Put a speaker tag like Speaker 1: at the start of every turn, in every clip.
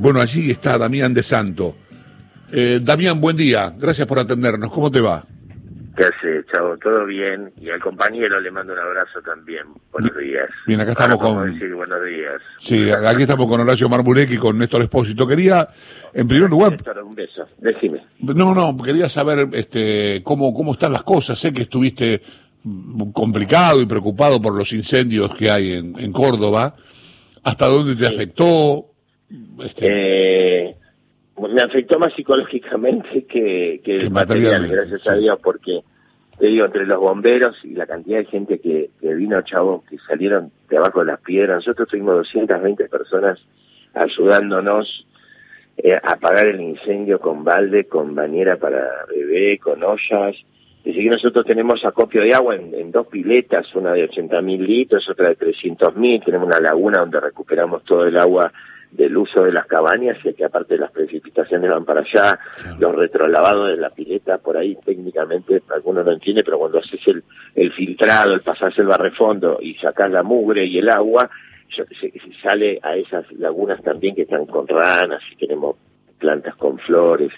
Speaker 1: Bueno, allí está Damián de Santo. Eh, Damián, buen día. Gracias por atendernos. ¿Cómo te va?
Speaker 2: ¿Qué hace, chavo? ¿Todo bien? Y al compañero le mando un abrazo también. Buenos días.
Speaker 1: Bien, acá estamos
Speaker 2: Ahora
Speaker 1: con...
Speaker 2: decir buenos días.
Speaker 1: Sí, aquí estamos con Horacio Marmurek y con Néstor Espósito. Quería, en primer lugar...
Speaker 2: Néstor, un beso. Decime.
Speaker 1: No, no, quería saber este, cómo, cómo están las cosas. Sé que estuviste complicado y preocupado por los incendios que hay en, en Córdoba. ¿Hasta dónde te afectó? Este,
Speaker 2: Eh, me afectó más psicológicamente que, que
Speaker 1: Que
Speaker 2: material, gracias a. Dios, porque te digo, entre los bomberos y la cantidad de gente que, que vino, chavo, que salieron de abajo de las piedras, nosotros tuvimos 220 personas ayudándonos eh, a apagar el incendio con balde, con bañera para bebé, con ollas. Es decir, que nosotros tenemos acopio de agua en, en dos piletas, una de 80 mil litros, otra de 300 mil. Tenemos una laguna donde recuperamos todo el agua del uso de las cabañas, y que aparte las precipitaciones van para allá, los retrolavados de la pileta, por ahí técnicamente algunos no entiende, pero cuando haces el, el filtrado, el pasarse el barrefondo y sacas la mugre y el agua, se sale a esas lagunas también que están con ranas y tenemos plantas con flores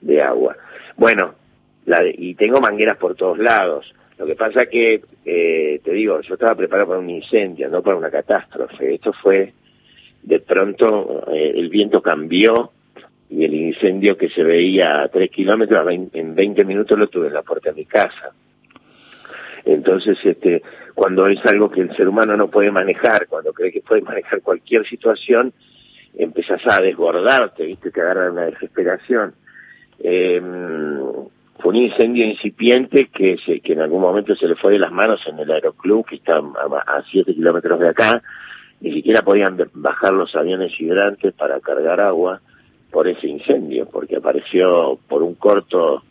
Speaker 2: de agua. Bueno, la de- y tengo mangueras por todos lados. Lo que pasa que, eh, te digo, yo estaba preparado para un incendio, no para una catástrofe. Esto fue, de pronto, eh, el viento cambió y el incendio que se veía a tres kilómetros, a vein- en 20 minutos lo tuve en la puerta de mi casa. Entonces, este, cuando es algo que el ser humano no puede manejar, cuando cree que puede manejar cualquier situación, empezás a desbordarte, ¿viste? Te agarra una desesperación. Eh, fue un incendio incipiente que, se, que en algún momento se le fue de las manos en el aeroclub, que está a 7 kilómetros de acá. Ni siquiera podían bajar los aviones hidrantes para cargar agua por ese incendio, porque apareció por un corto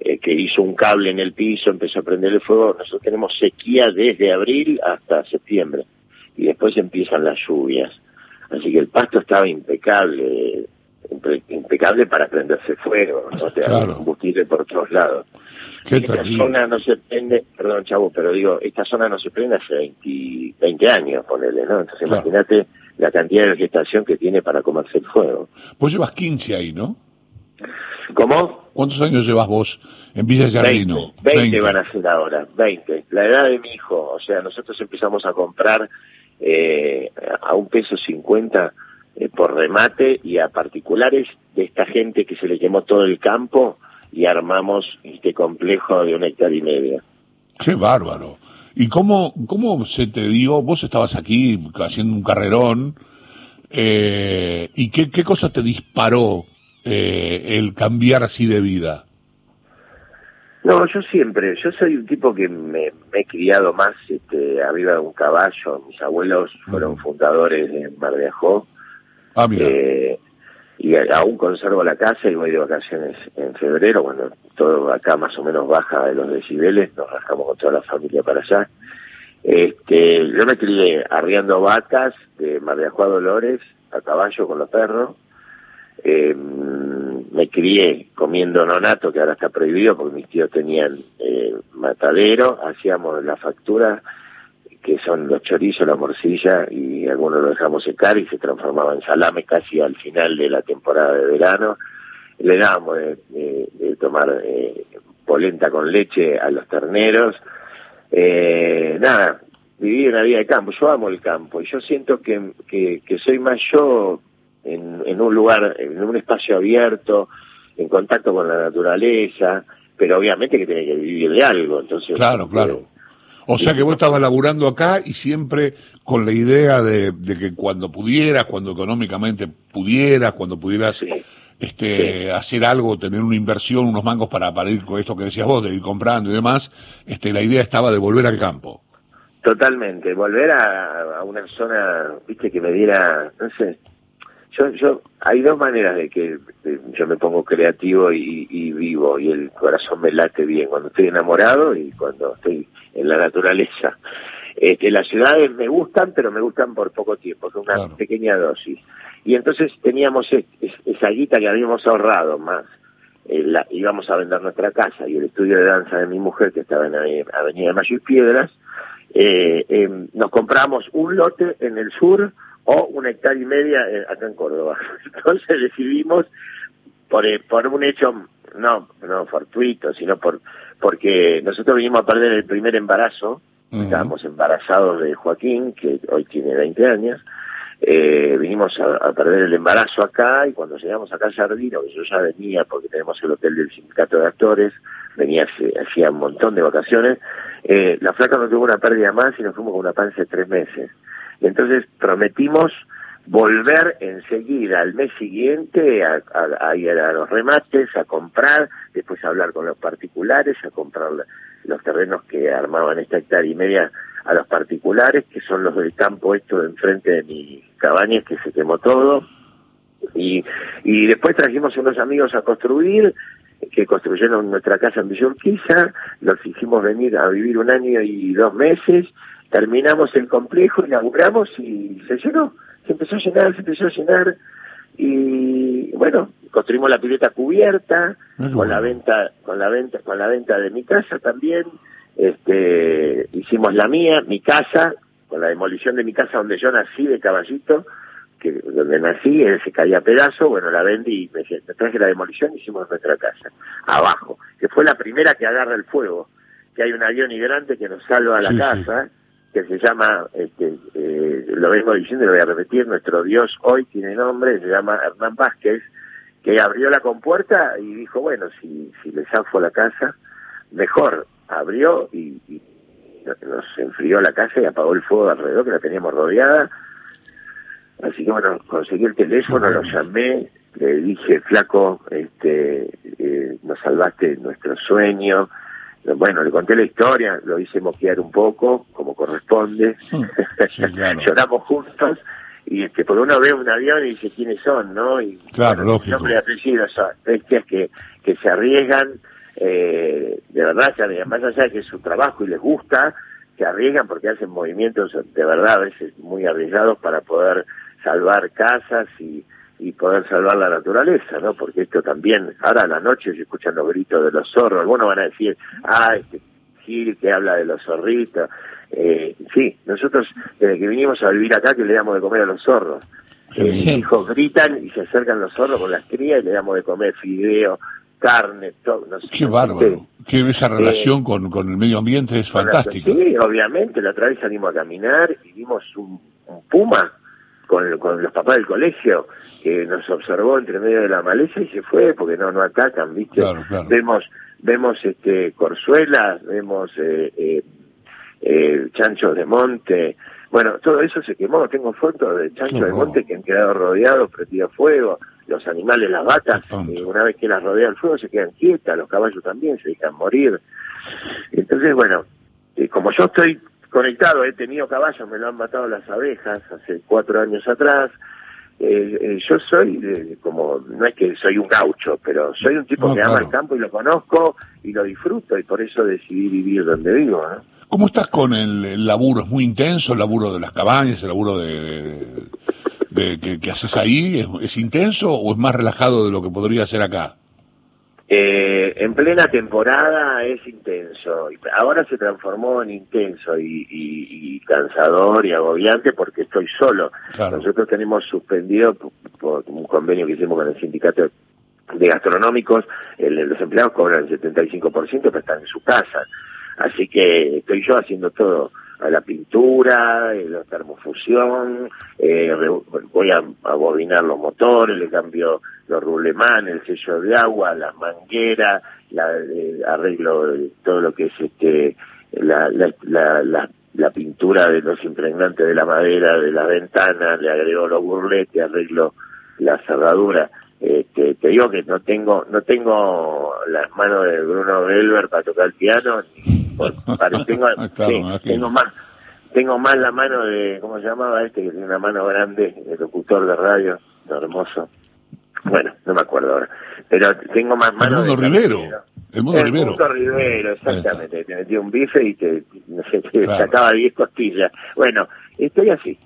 Speaker 2: eh, que hizo un cable en el piso, empezó a prender el fuego. Nosotros tenemos sequía desde abril hasta septiembre y después empiezan las lluvias. Así que el pasto estaba impecable, impe- impecable para prenderse fuego, no te
Speaker 1: Claro.
Speaker 2: combustible por todos lados.
Speaker 1: qué
Speaker 2: esta
Speaker 1: terrible.
Speaker 2: zona no se prende, perdón chavo, pero digo, esta zona no se prende hace 20, 20 años, ponele, ¿no? Entonces
Speaker 1: Claro.
Speaker 2: imagínate la cantidad de vegetación que tiene para comerse el fuego.
Speaker 1: Vos llevas 15 ahí, ¿no?
Speaker 2: ¿Cómo?
Speaker 1: ¿Cuántos años llevas vos en Villa
Speaker 2: 20,
Speaker 1: Giardino?
Speaker 2: 20 van a ser ahora, 20. La edad de mi hijo, o sea, nosotros empezamos a comprar eh, a un peso 50 eh, por remate y a particulares de esta gente que se le quemó todo el campo y armamos este complejo de una hectárea y media.
Speaker 1: Qué bárbaro. ¿Y cómo, cómo se te dio? Vos estabas aquí haciendo un carrerón. Eh, ¿Y qué, qué cosa te disparó eh, el cambiar así de vida?
Speaker 2: No, yo siempre, yo soy un tipo que me, me he criado más este, arriba de un caballo. Mis abuelos fueron
Speaker 1: Mm.
Speaker 2: fundadores de Mar de Ajó.
Speaker 1: Ah.
Speaker 2: Eh, y aún conservo la casa y voy de vacaciones en febrero, cuando todo acá más o menos baja de los decibeles, nos rajamos con toda la familia para allá. Este, yo me crié arriando vacas de Mar de Dolores a caballo con los perros. Eh, me crié comiendo nonato, que ahora está prohibido porque mis tíos tenían eh, matadero, hacíamos la factura que son los chorizos, la morcilla, y algunos lo dejamos secar y se transformaba en salame casi al final de la temporada de verano. Le dábamos de, de- de tomar eh, polenta con leche a los terneros. Eh, nada, viví una vida de campo. Yo amo el campo y yo siento que, que, que soy más yo en, en un lugar, en un espacio abierto, en contacto con la naturaleza, pero obviamente que tiene que vivir de algo. Entonces,
Speaker 1: Claro, claro. O sea que vos estabas laburando acá y siempre con la idea de, de que cuando pudieras, cuando económicamente pudieras, cuando pudieras
Speaker 2: sí.
Speaker 1: este, hacer algo, tener una inversión, unos mangos para, para ir con esto que decías vos, de ir comprando y demás, este, la idea estaba de volver al campo.
Speaker 2: Totalmente, volver a, a una zona, viste, que me diera, no sé, yo, yo, hay dos maneras de que de- yo me pongo creativo y, y vivo y el corazón me late bien, cuando estoy enamorado y cuando estoy en la naturaleza. Este, las ciudades me gustan, pero me gustan por poco tiempo, con una
Speaker 1: Claro.
Speaker 2: pequeña dosis. Y entonces teníamos es- es- esa guita que habíamos ahorrado más. eh, la- íbamos a vender nuestra casa y el estudio de danza de mi mujer, que estaba en Ave- Avenida Mayo y Piedras, eh, eh, nos compramos un lote en el sur, o una hectárea y media eh, acá en Córdoba. Entonces decidimos, por, eh, por un hecho no no fortuito, sino por porque nosotros vinimos a perder el primer embarazo, estábamos embarazados de Joaquín, que hoy tiene 20 años, eh, vinimos a, perder el embarazo acá y cuando llegamos acá a Jardino, que yo ya venía porque tenemos el hotel del sindicato de actores, venía hacía un montón de vacaciones, eh, la flaca no tuvo una pérdida más y nos fuimos con una panza de tres meses. Y entonces prometimos volver enseguida al mes siguiente a, ir a los remates, a comprar, después a hablar con los particulares, a comprar los terrenos que armaban esta hectárea y media a los particulares, que son los del campo esto de enfrente de mi cabaña, que se quemó todo. Y, y después trajimos unos amigos a construir, que construyeron nuestra casa en Villurquiza, los hicimos venir a vivir un año y dos meses, terminamos el complejo, inauguramos y se llenó. Se empezó a llenar, se empezó a llenar y bueno, construimos la pileta cubierta con la venta, con la venta, con la venta de mi casa también. Este, hicimos la mía, mi casa, con la demolición de mi casa donde yo nací de caballito, que donde nací, él se caía a pedazo, bueno, la vendí y me, me traje la demolición y hicimos nuestra casa, abajo, que fue la primera que agarra el fuego, que hay un avión hidrante que nos salva a la casa, que se llama, este, eh, lo vengo diciendo y lo voy a repetir, nuestro Dios hoy tiene nombre, se llama Hernán Vázquez, que abrió la compuerta y dijo, bueno, si, si le zafo la casa, mejor. Abrió y, nos enfrió la casa y apagó el fuego alrededor, que la teníamos rodeada. Así que bueno, conseguí el teléfono, lo llamé, le dije, flaco, este, eh, nos salvaste nuestro sueño, bueno, le conté la historia, lo hice moquear un poco, como corresponde. Lloramos juntos y este porque uno ve un avión y dice quiénes son, ¿no? Y
Speaker 1: claro, lógico.
Speaker 2: Nombre y apellido, son bestias que, que se arriesgan, eh, de verdad se arriesgan, más allá de que es su trabajo y les gusta, se arriesgan porque hacen movimientos de verdad a veces muy arriesgados para poder salvar casas y, y poder salvar la naturaleza, ¿no? Porque esto también, ahora a la noche se escuchan los gritos de los zorros, algunos van a decir, ah, este Gil que habla de los zorritos. Eh, sí, nosotros desde que vinimos a vivir acá que le damos de comer a los zorros. Eh, mis hijos gritan y se acercan los zorros con las crías y le damos de comer fideo, carne, todo. No sé,
Speaker 1: Qué bárbaro. Qué esa relación eh, con, con el medio ambiente es fantástica.
Speaker 2: Sí, obviamente. La otra vez salimos a caminar y vimos un, un puma con, con, los papás del colegio, que nos observó entre medio de la maleza y se fue, porque no no atacan, ¿viste? Vemos vemos este corzuelas, vemos eh, eh, eh, chanchos de monte, bueno, todo eso se quemó, tengo fotos de chanchos de monte que han quedado rodeados, prendido fuego, los animales, las vacas, una vez que las rodea el fuego se quedan quietas, los caballos también se dejan morir. Entonces, bueno, como yo estoy conectado, he tenido caballos, me lo han matado las abejas hace cuatro años atrás. Eh, eh, yo soy como, no es que soy un gaucho, pero soy un tipo que ama el campo y lo conozco y lo disfruto y por eso decidí vivir donde vivo.
Speaker 1: ¿Cómo estás con el, laburo? ¿Es muy intenso el laburo de las cabañas, el laburo de, de, que, haces ahí? ¿Es, ¿Es intenso o es más relajado de lo que podría ser acá?
Speaker 2: Eh, en plena temporada es intenso. Ahora se transformó en intenso y, cansador y agobiante porque estoy solo. Nosotros tenemos suspendido por, un convenio que hicimos con el sindicato de gastronómicos, los empleados cobran el 75% pero están en su casa. Así que estoy yo haciendo todo la pintura, la termofusión, eh, voy a, abobinar los motores, le cambio los rulemán, el sello de agua, las mangueras, la, eh, arreglo todo lo que es este la, la, la, pintura de los impregnantes de la madera de las ventanas, le agrego los burletes, arreglo la cerradura. Este, te digo que no tengo no tengo las manos de Bruno Belver para tocar el piano, tengo, tengo más tengo más la mano de, ¿cómo se llamaba este? Que tiene una mano grande, el locutor de radio, hermoso. Bueno, no me acuerdo ahora. Pero tengo más manos.
Speaker 1: El mundo Rivero.
Speaker 2: El mundo
Speaker 1: Rivero.
Speaker 2: El mundo Rivero, exactamente. Te metía un bife y te, no sé, te sacaba 10 costillas. Bueno, estoy así.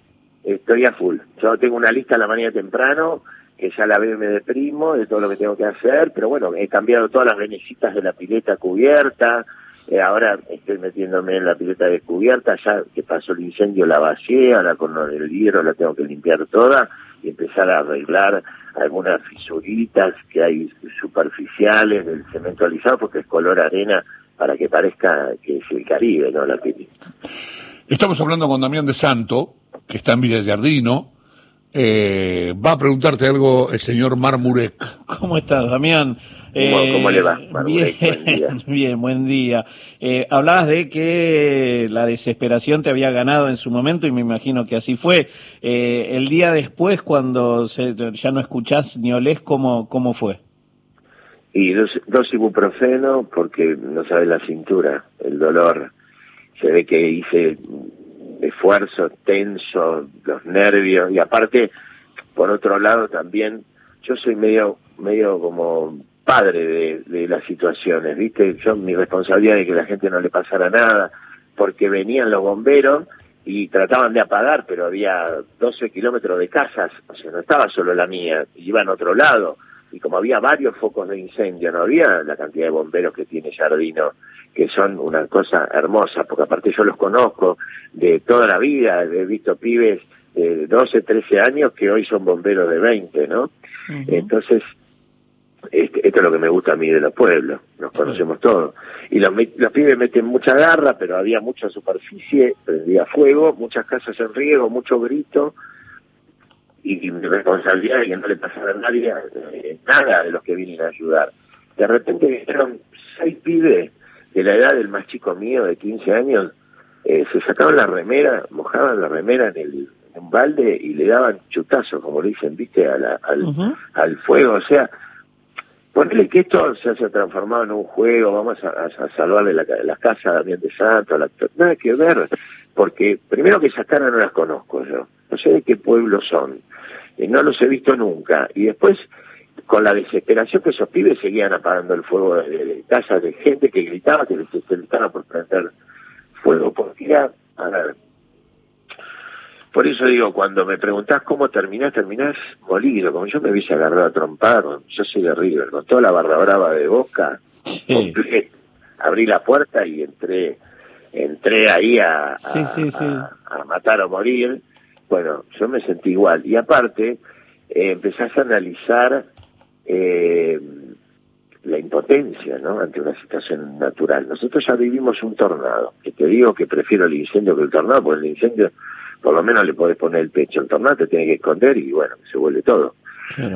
Speaker 2: Estoy a full. Yo tengo una lista a la mañana temprano que ya la veo y me deprimo de todo lo que tengo que hacer, pero bueno, he cambiado todas las venecitas de la pileta cubierta, Eh, ahora estoy metiéndome en la pileta descubierta, ya que pasó el incendio la vacié, ahora con el hierro la tengo que limpiar toda y empezar a arreglar algunas fisuritas que hay superficiales del cemento alisado porque es color arena para que parezca que es el Caribe, ¿no? La.
Speaker 1: Estamos hablando con Damián de Santo, que está en Villa Giardino. Eh, va a preguntarte algo el señor Marmurek.
Speaker 3: ¿Cómo estás, Damián?
Speaker 2: ¿Cómo, le va?
Speaker 3: bien, buen día. bien, buen día. Eh, hablabas de que la desesperación te había ganado en su momento y me imagino que así fue. Eh, el día después, cuando se, ya no escuchás ni olés, ¿cómo, cómo fue?
Speaker 2: Y dos, dos ibuprofeno porque no sabe la cintura, el dolor se ve que hice esfuerzo tenso, los nervios, y aparte, por otro lado también, yo soy medio, medio como padre de, de las situaciones, ¿viste? Yo, mi responsabilidad de que la gente no le pasara nada, porque venían los bomberos y trataban de apagar, pero había 12 kilómetros de casas, o sea, no estaba solo la mía, iban a otro lado, y como había varios focos de incendio, no había la cantidad de bomberos que tiene Jardino que son una cosa hermosa, porque aparte yo los conozco de toda la vida, he visto pibes de 12, 13 años que hoy son bomberos de 20, ¿no? Entonces, este, esto es lo que me gusta a mí de los pueblos, nos conocemos todos. Y los, los pibes meten mucha garra, pero había mucha superficie, prendía fuego, muchas casas en riego, mucho grito, y mi responsabilidad de que no le pasara a nadie eh, nada de los que vienen a ayudar. De repente vinieron seis pibes de la edad del más chico mío, de 15 años, eh, se sacaban la remera, mojaban la remera en, el, un balde y le daban chutazos, como le dicen, viste, a la, al, al fuego. O sea, ponele que esto se haya transformado en un juego, vamos a, a salvarle la, la casa a Damián de Santo, la, nada que ver, porque primero que esas caras no las conozco yo, no sé de qué pueblo son, eh, no los he visto nunca, y después con la desesperación que esos pibes seguían apagando el fuego de, casas de gente que gritaba que les estaba por prender fuego. Porque era, a ver, por eso digo, cuando me preguntás cómo terminás, terminás molido, como yo me hubiese agarrado a trompar, yo soy de River, con toda la barra brava de Boca, abrí la puerta y entré entré ahí a, a, matar o morir. Bueno, yo me sentí igual. Y aparte, eh, empezás a analizar eh, la impotencia ¿no? ante una situación natural. Nosotros ya vivimos un tornado, que te digo que prefiero el incendio que el tornado, porque el incendio por lo menos le podés poner el pecho, el tornado te tiene que esconder y bueno, se vuelve todo.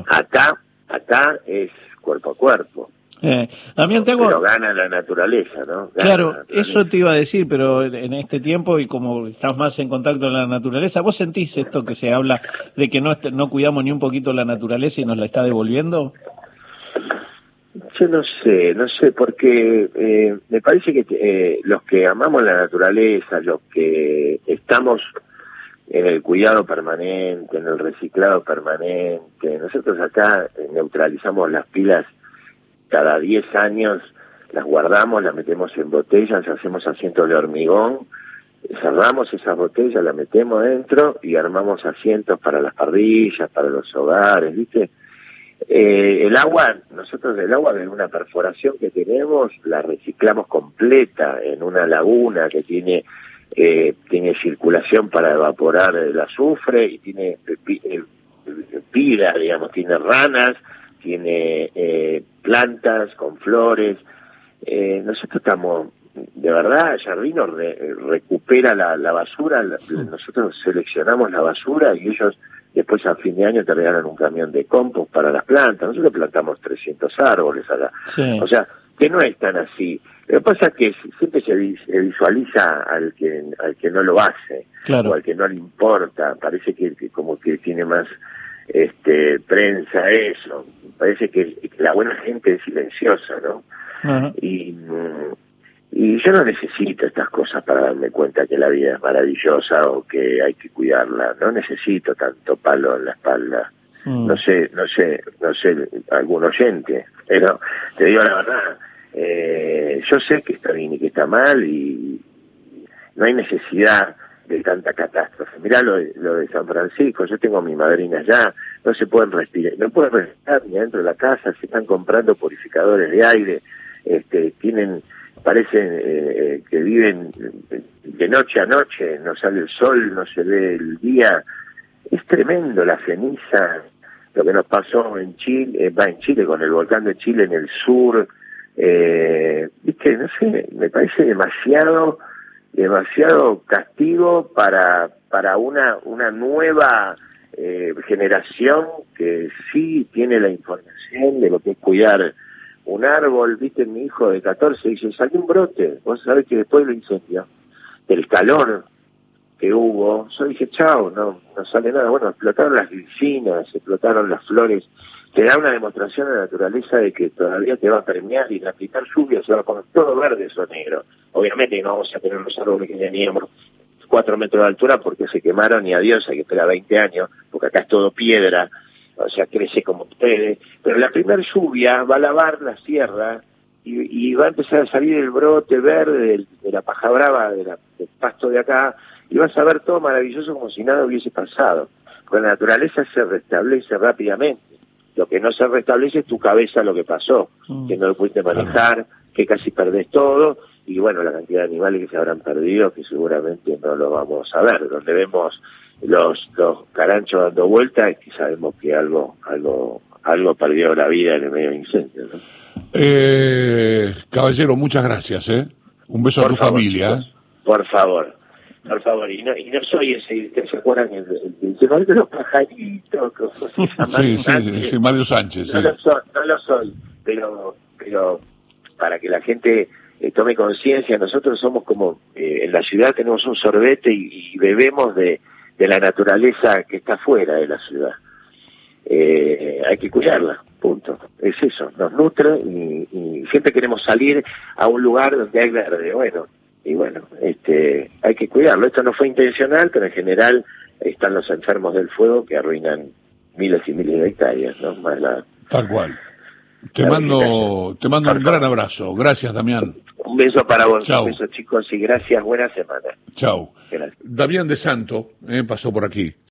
Speaker 2: Acá, acá es cuerpo a cuerpo.
Speaker 3: Eh, también tengo...
Speaker 2: Pero gana la naturaleza, ¿no?
Speaker 3: claro, eso te iba a decir, pero en este tiempo y como estás más en contacto con la naturaleza, ¿vos sentís esto que se habla de que no, no cuidamos ni un poquito la naturaleza y nos la está devolviendo?
Speaker 2: Yo no sé, no sé, porque eh, me parece que eh, los que amamos la naturaleza, los que estamos en el cuidado permanente, en el reciclado permanente, nosotros acá neutralizamos las pilas cada 10 años las guardamos, las metemos en botellas, hacemos asientos de hormigón, cerramos esas botellas, las metemos dentro y armamos asientos para las parrillas, para los hogares, ¿viste? Eh, el agua, nosotros el agua de una perforación que tenemos, la reciclamos completa en una laguna que tiene eh, tiene circulación para evaporar el azufre y tiene eh, pila, digamos, tiene ranas, tiene eh, plantas con flores. Eh, nosotros estamos, de verdad, Jardino recupera la, la basura, nosotros seleccionamos la basura y ellos después a fin de año te regalan un camión de compost para las plantas. Nosotros plantamos 300 árboles acá. O sea, que no es tan así. Lo que pasa es que siempre se visualiza al que al que no lo hace o al que no le importa. Parece que como que tiene más este, prensa, eso. Parece que, la buena gente es silenciosa, ¿no? y, y yo no necesito estas cosas para darme cuenta que la vida es maravillosa o que hay que cuidarla. No necesito tanto palo en la espalda. Mm. No sé, no sé, no sé, algún oyente, pero te digo la verdad, eh, yo sé que está bien y que está mal y no hay necesidad de tanta catástrofe. Mirá lo de, lo de San Francisco, yo tengo a mi madrina allá, no se pueden respirar, no pueden respirar ni dentro de la casa, se están comprando purificadores de aire, este, tienen parece eh, que viven de noche a noche, no sale el sol, no se ve el día. Es tremendo la ceniza, lo que nos pasó en Chile, eh, va en Chile con el volcán de Chile en el sur. Eh, viste, no sé, me parece demasiado, demasiado castigo para para una una nueva eh, generación que sí tiene la información de lo que es cuidar un árbol, viste, mi hijo de 14 dice, salió un brote, vos sabés que después del incendio, del calor que hubo, yo dije, chao, no, no sale nada, bueno, explotaron las vecinas, explotaron las flores, te da una demostración de la naturaleza de que todavía te va a premiar y la aplicar lluvia se va a poner todo verde o negro. Obviamente no vamos a tener los árboles que teníamos cuatro metros de altura porque se quemaron y adiós, hay que esperar 20 años, porque acá es todo piedra, o sea, crece como ustedes. Pero la primera lluvia va a lavar la sierra y, va a empezar a salir el brote verde de, la paja brava, de del pasto de acá, y vas a ver todo maravilloso como si nada hubiese pasado. Porque la naturaleza se restablece rápidamente. Lo que no se restablece es tu cabeza lo que pasó, mm. que no lo pudiste manejar, que casi perdés todo, y bueno, la cantidad de animales que se habrán perdido, que seguramente no lo vamos a ver, donde vemos los, los caranchos dando vueltas y sabemos que algo, algo, algo perdió la vida en el medio del incendio. ¿no?
Speaker 1: Eh, caballero, muchas gracias. ¿eh? Un beso a tu familia.
Speaker 2: Por, favor, por favor. Y no, y no soy ese, ¿se acuerdan? El, el, el de los pajaritos,
Speaker 1: sí, sí, sí, Mario Sánchez.
Speaker 2: No, lo soy, no lo soy, pero, pero para que la gente eh, tome conciencia, nosotros somos como, eh, en la ciudad tenemos un sorbete y bebemos de de la naturaleza que está fuera de la ciudad. Eh, hay que cuidarla, punto. Es eso, nos nutre y, siempre queremos salir a un lugar donde hay verde. Bueno, y bueno, este, hay que cuidarlo. Esto no fue intencional, pero en general están los enfermos del fuego que arruinan miles y miles de hectáreas, ¿no? Más la,
Speaker 1: Tal cual. Te mando, te mando un gran abrazo. Gracias, Damián.
Speaker 2: Un beso para vos, un beso chicos y gracias, buena semana.
Speaker 1: Chao. Damián de Santo eh, pasó por aquí.